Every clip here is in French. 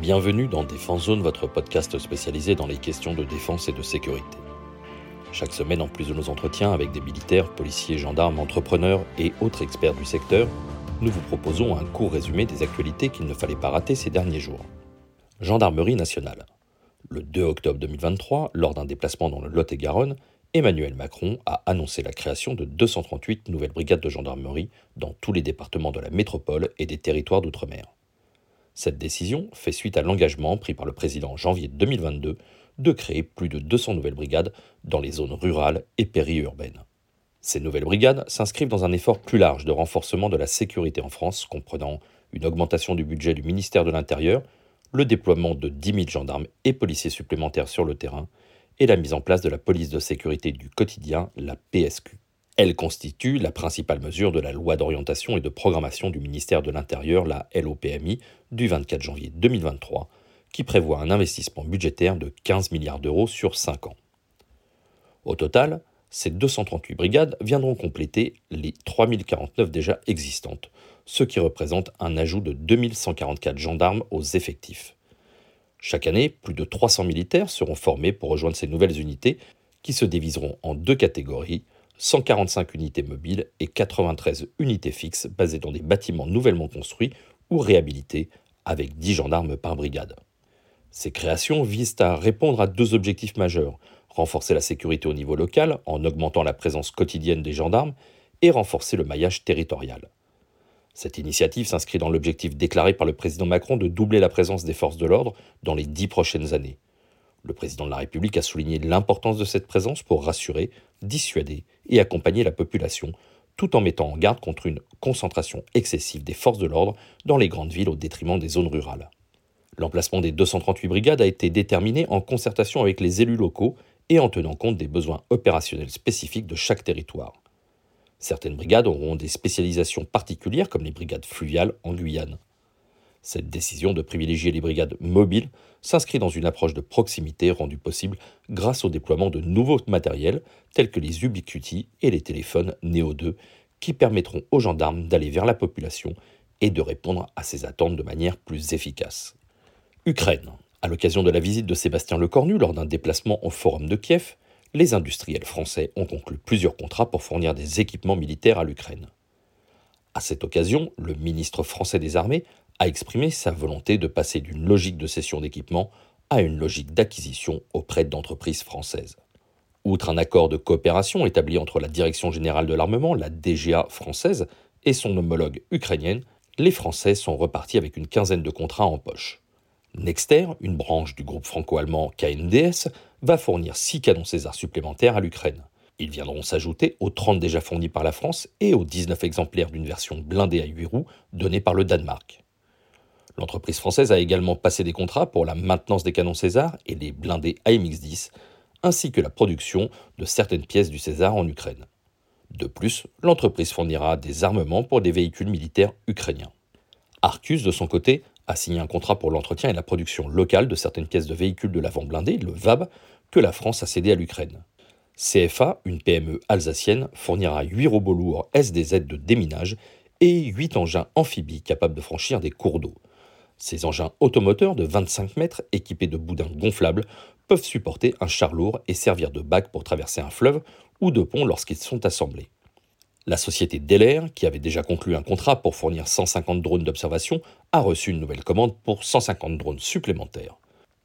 Bienvenue dans Défense Zone, votre podcast spécialisé dans les questions de défense et de sécurité. Chaque semaine, en plus de nos entretiens avec des militaires, policiers, gendarmes, entrepreneurs et autres experts du secteur, nous vous proposons un court résumé des actualités qu'il ne fallait pas rater ces derniers jours. Gendarmerie nationale. Le 2 octobre 2023, lors d'un déplacement dans le Lot-et-Garonne, Emmanuel Macron a annoncé la création de 238 nouvelles brigades de gendarmerie dans tous les départements de la métropole et des territoires d'outre-mer. Cette décision fait suite à l'engagement pris par le président en janvier 2022 de créer plus de 200 nouvelles brigades dans les zones rurales et périurbaines. Ces nouvelles brigades s'inscrivent dans un effort plus large de renforcement de la sécurité en France, comprenant une augmentation du budget du ministère de l'Intérieur, le déploiement de 10 000 gendarmes et policiers supplémentaires sur le terrain, et la mise en place de la police de sécurité du quotidien, la PSQ. Elle constitue la principale mesure de la loi d'orientation et de programmation du ministère de l'Intérieur, la LOPMI, du 24 janvier 2023, qui prévoit un investissement budgétaire de 15 milliards d'euros sur 5 ans. Au total, ces 238 brigades viendront compléter les 3049 déjà existantes, ce qui représente un ajout de 2144 gendarmes aux effectifs. Chaque année, plus de 300 militaires seront formés pour rejoindre ces nouvelles unités qui se diviseront en deux catégories, 145 unités mobiles et 93 unités fixes basées dans des bâtiments nouvellement construits ou réhabilités avec 10 gendarmes par brigade. Ces créations visent à répondre à deux objectifs majeurs, renforcer la sécurité au niveau local en augmentant la présence quotidienne des gendarmes et renforcer le maillage territorial. Cette initiative s'inscrit dans l'objectif déclaré par le président Macron de doubler la présence des forces de l'ordre dans les dix prochaines années. Le président de la République a souligné l'importance de cette présence pour rassurer, dissuader et accompagner la population, tout en mettant en garde contre une concentration excessive des forces de l'ordre dans les grandes villes au détriment des zones rurales. L'emplacement des 238 brigades a été déterminé en concertation avec les élus locaux et en tenant compte des besoins opérationnels spécifiques de chaque territoire. Certaines brigades auront des spécialisations particulières comme les brigades fluviales en Guyane. Cette décision de privilégier les brigades mobiles s'inscrit dans une approche de proximité rendue possible grâce au déploiement de nouveaux matériels tels que les Ubiquiti et les téléphones Neo 2 qui permettront aux gendarmes d'aller vers la population et de répondre à ses attentes de manière plus efficace. Ukraine. À l'occasion de la visite de Sébastien Lecornu lors d'un déplacement au Forum de Kiev, les industriels français ont conclu plusieurs contrats pour fournir des équipements militaires à l'Ukraine. À cette occasion, le ministre français des Armées a exprimé sa volonté de passer d'une logique de cession d'équipements à une logique d'acquisition auprès d'entreprises françaises. Outre un accord de coopération établi entre la Direction générale de l'armement, la DGA française, et son homologue ukrainienne, les Français sont repartis avec une quinzaine de contrats en poche. Nexter, une branche du groupe franco-allemand KNDS, va fournir 6 canons César supplémentaires à l'Ukraine. Ils viendront s'ajouter aux 30 déjà fournis par la France et aux 19 exemplaires d'une version blindée à 8 roues donnée par le Danemark. L'entreprise française a également passé des contrats pour la maintenance des canons César et les blindés AMX-10, ainsi que la production de certaines pièces du César en Ukraine. De plus, l'entreprise fournira des armements pour des véhicules militaires ukrainiens. Arcus, de son côté, a signé un contrat pour l'entretien et la production locale de certaines pièces de véhicules de l'avant blindé, le VAB, que la France a cédé à l'Ukraine. CFA, une PME alsacienne, fournira 8 robots lourds SDZ de déminage et 8 engins amphibies capables de franchir des cours d'eau. Ces engins automoteurs de 25 mètres équipés de boudins gonflables peuvent supporter un char lourd et servir de bac pour traverser un fleuve ou de pont lorsqu'ils sont assemblés. La société Delair, qui avait déjà conclu un contrat pour fournir 150 drones d'observation, a reçu une nouvelle commande pour 150 drones supplémentaires.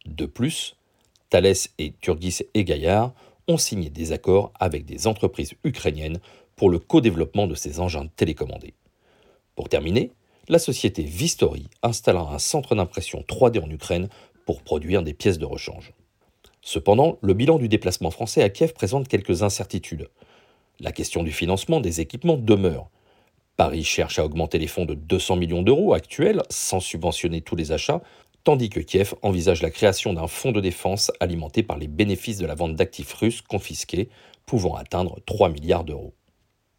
De plus, Thales et Turgis et Gaillard ont signé des accords avec des entreprises ukrainiennes pour le co-développement de ces engins télécommandés. Pour terminer, la société Vistori installera un centre d'impression 3D en Ukraine pour produire des pièces de rechange. Cependant, le bilan du déplacement français à Kiev présente quelques incertitudes. La question du financement des équipements demeure. Paris cherche à augmenter les fonds de 200 millions d'euros actuels sans subventionner tous les achats, tandis que Kiev envisage la création d'un fonds de défense alimenté par les bénéfices de la vente d'actifs russes confisqués, pouvant atteindre 3 milliards d'euros.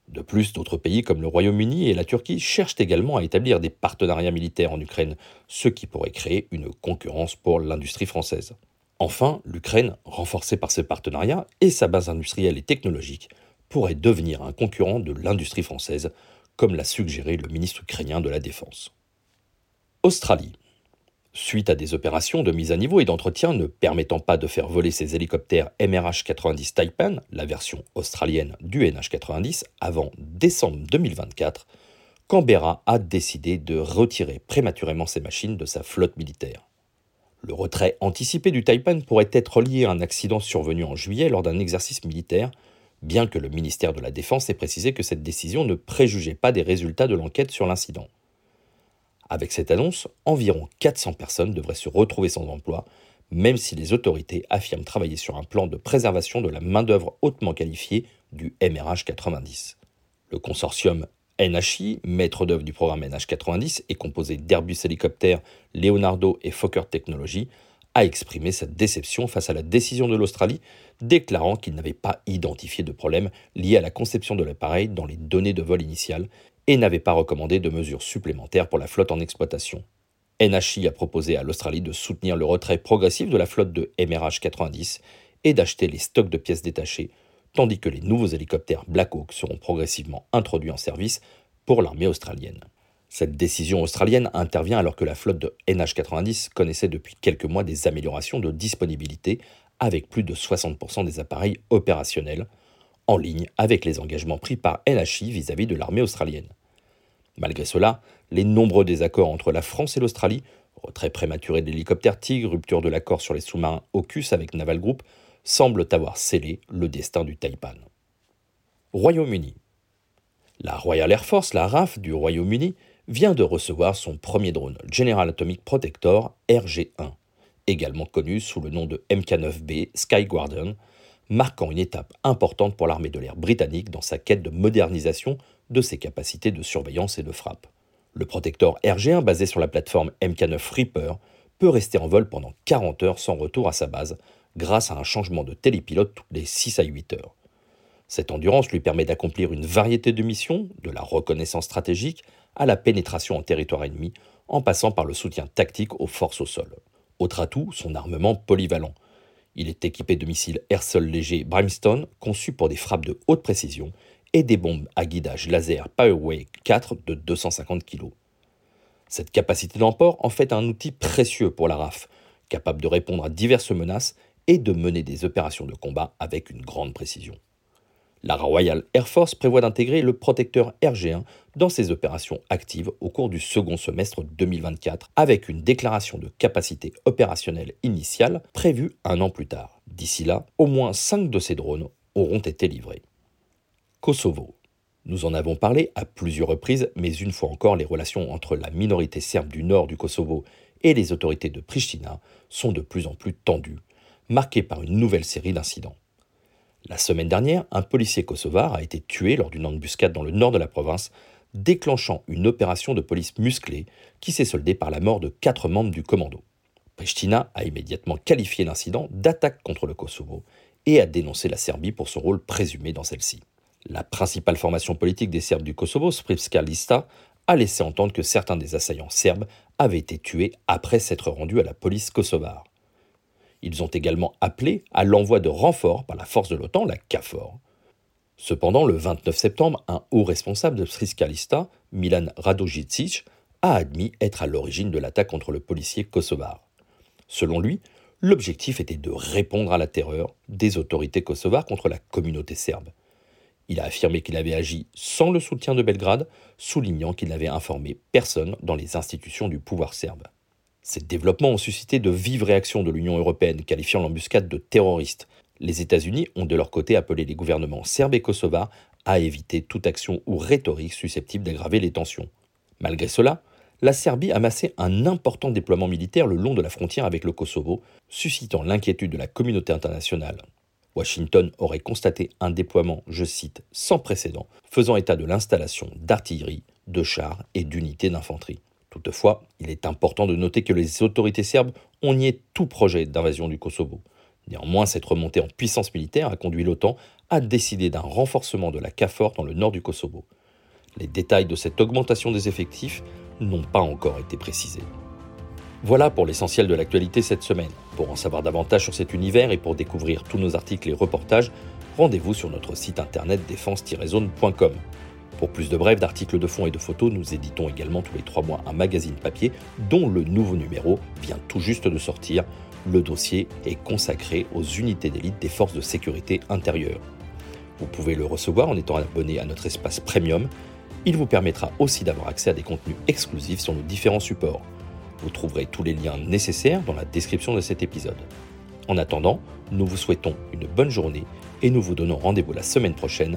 De plus, d'autres pays comme le Royaume-Uni et la Turquie cherchent également à établir des partenariats militaires en Ukraine, ce qui pourrait créer une concurrence pour l'industrie française. Enfin, l'Ukraine, renforcée par ce partenariat et sa base industrielle et technologique, pourrait devenir un concurrent de l'industrie française, comme l'a suggéré le ministre ukrainien de la Défense. Australie. Suite à des opérations de mise à niveau et d'entretien ne permettant pas de faire voler ces hélicoptères MRH-90 Taipan, la version australienne du NH-90, avant décembre 2024, Canberra a décidé de retirer prématurément ces machines de sa flotte militaire. Le retrait anticipé du Taipan pourrait être lié à un accident survenu en juillet lors d'un exercice militaire, bien que le ministère de la Défense ait précisé que cette décision ne préjugeait pas des résultats de l'enquête sur l'incident. Avec cette annonce, environ 400 personnes devraient se retrouver sans emploi, même si les autorités affirment travailler sur un plan de préservation de la main-d'œuvre hautement qualifiée du MRH 90. Le consortium NHI, maître d'œuvre du programme NH90 et composé d'Airbus Hélicoptères, Leonardo et Fokker Technologies, a exprimé sa déception face à la décision de l'Australie, déclarant qu'il n'avait pas identifié de problème lié à la conception de l'appareil dans les données de vol initiales et n'avait pas recommandé de mesures supplémentaires pour la flotte en exploitation. NHI a proposé à l'Australie de soutenir le retrait progressif de la flotte de MRH 90 et d'acheter les stocks de pièces détachées, tandis que les nouveaux hélicoptères Black Hawk seront progressivement introduits en service pour l'armée australienne. Cette décision australienne intervient alors que la flotte de NH90 connaissait depuis quelques mois des améliorations de disponibilité avec plus de 60% des appareils opérationnels, en ligne avec les engagements pris par NHI vis-à-vis de l'armée australienne. Malgré cela, les nombreux désaccords entre la France et l'Australie, retrait prématuré de l'hélicoptère Tigre, rupture de l'accord sur les sous-marins AUKUS avec Naval Group, semblent avoir scellé le destin du Taipan. Royaume-Uni. La Royal Air Force, la RAF du Royaume-Uni, vient de recevoir son premier drone, General Atomic Protector RG-1, également connu sous le nom de MK-9B Sky Guardian, marquant une étape importante pour l'armée de l'air britannique dans sa quête de modernisation de ses capacités de surveillance et de frappe. Le protecteur RG1 basé sur la plateforme MK9 Reaper peut rester en vol pendant 40 heures sans retour à sa base grâce à un changement de télépilote toutes les 6 à 8 heures. Cette endurance lui permet d'accomplir une variété de missions, de la reconnaissance stratégique à la pénétration en territoire ennemi, en passant par le soutien tactique aux forces au sol. Autre atout, son armement polyvalent. Il est équipé de missiles air-sol légers Brimstone conçus pour des frappes de haute précision et des bombes à guidage laser Powerway 4 de 250 kg. Cette capacité d'emport en fait un outil précieux pour la RAF, capable de répondre à diverses menaces et de mener des opérations de combat avec une grande précision. La Royal Air Force prévoit d'intégrer le protecteur RG1 dans ses opérations actives au cours du second semestre 2024, avec une déclaration de capacité opérationnelle initiale prévue un an plus tard. D'ici là, au moins 5 de ces drones auront été livrés. Kosovo. Nous en avons parlé à plusieurs reprises, mais une fois encore, les relations entre la minorité serbe du nord du Kosovo et les autorités de Pristina sont de plus en plus tendues, marquées par une nouvelle série d'incidents. La semaine dernière, un policier kosovar a été tué lors d'une embuscade dans le nord de la province, déclenchant une opération de police musclée qui s'est soldée par la mort de quatre membres du commando. Pristina a immédiatement qualifié l'incident d'attaque contre le Kosovo et a dénoncé la Serbie pour son rôle présumé dans celle-ci. La principale formation politique des Serbes du Kosovo, Spripska Lista, a laissé entendre que certains des assaillants serbes avaient été tués après s'être rendus à la police kosovare. Ils ont également appelé à l'envoi de renforts par la force de l'OTAN, la KFOR. Cependant, le 29 septembre, un haut responsable de Sriskalista, Milan Radojicic, a admis être à l'origine de l'attaque contre le policier kosovar. Selon lui, l'objectif était de répondre à la terreur des autorités kosovares contre la communauté serbe. Il a affirmé qu'il avait agi sans le soutien de Belgrade, soulignant qu'il n'avait informé personne dans les institutions du pouvoir serbe. Ces développements ont suscité de vives réactions de l'Union européenne, qualifiant l'embuscade de terroriste. Les États-Unis ont de leur côté appelé les gouvernements serbes et kosovars à éviter toute action ou rhétorique susceptible d'aggraver les tensions. Malgré cela, la Serbie a massé un important déploiement militaire le long de la frontière avec le Kosovo, suscitant l'inquiétude de la communauté internationale. Washington aurait constaté un déploiement, je cite, sans précédent, faisant état de l'installation d'artillerie, de chars et d'unités d'infanterie. Toutefois, il est important de noter que les autorités serbes ont nié tout projet d'invasion du Kosovo. Néanmoins, cette remontée en puissance militaire a conduit l'OTAN à décider d'un renforcement de la CAFOR dans le nord du Kosovo. Les détails de cette augmentation des effectifs n'ont pas encore été précisés. Voilà pour l'essentiel de l'actualité cette semaine. Pour en savoir davantage sur cet univers et pour découvrir tous nos articles et reportages, rendez-vous sur notre site internet défense-zone.com. Pour plus de brèves, d'articles de fond et de photos, nous éditons également tous les trois mois un magazine papier dont le nouveau numéro vient tout juste de sortir. Le dossier est consacré aux unités d'élite des forces de sécurité intérieure. Vous pouvez le recevoir en étant abonné à notre espace premium. Il vous permettra aussi d'avoir accès à des contenus exclusifs sur nos différents supports. Vous trouverez tous les liens nécessaires dans la description de cet épisode. En attendant, nous vous souhaitons une bonne journée et nous vous donnons rendez-vous la semaine prochaine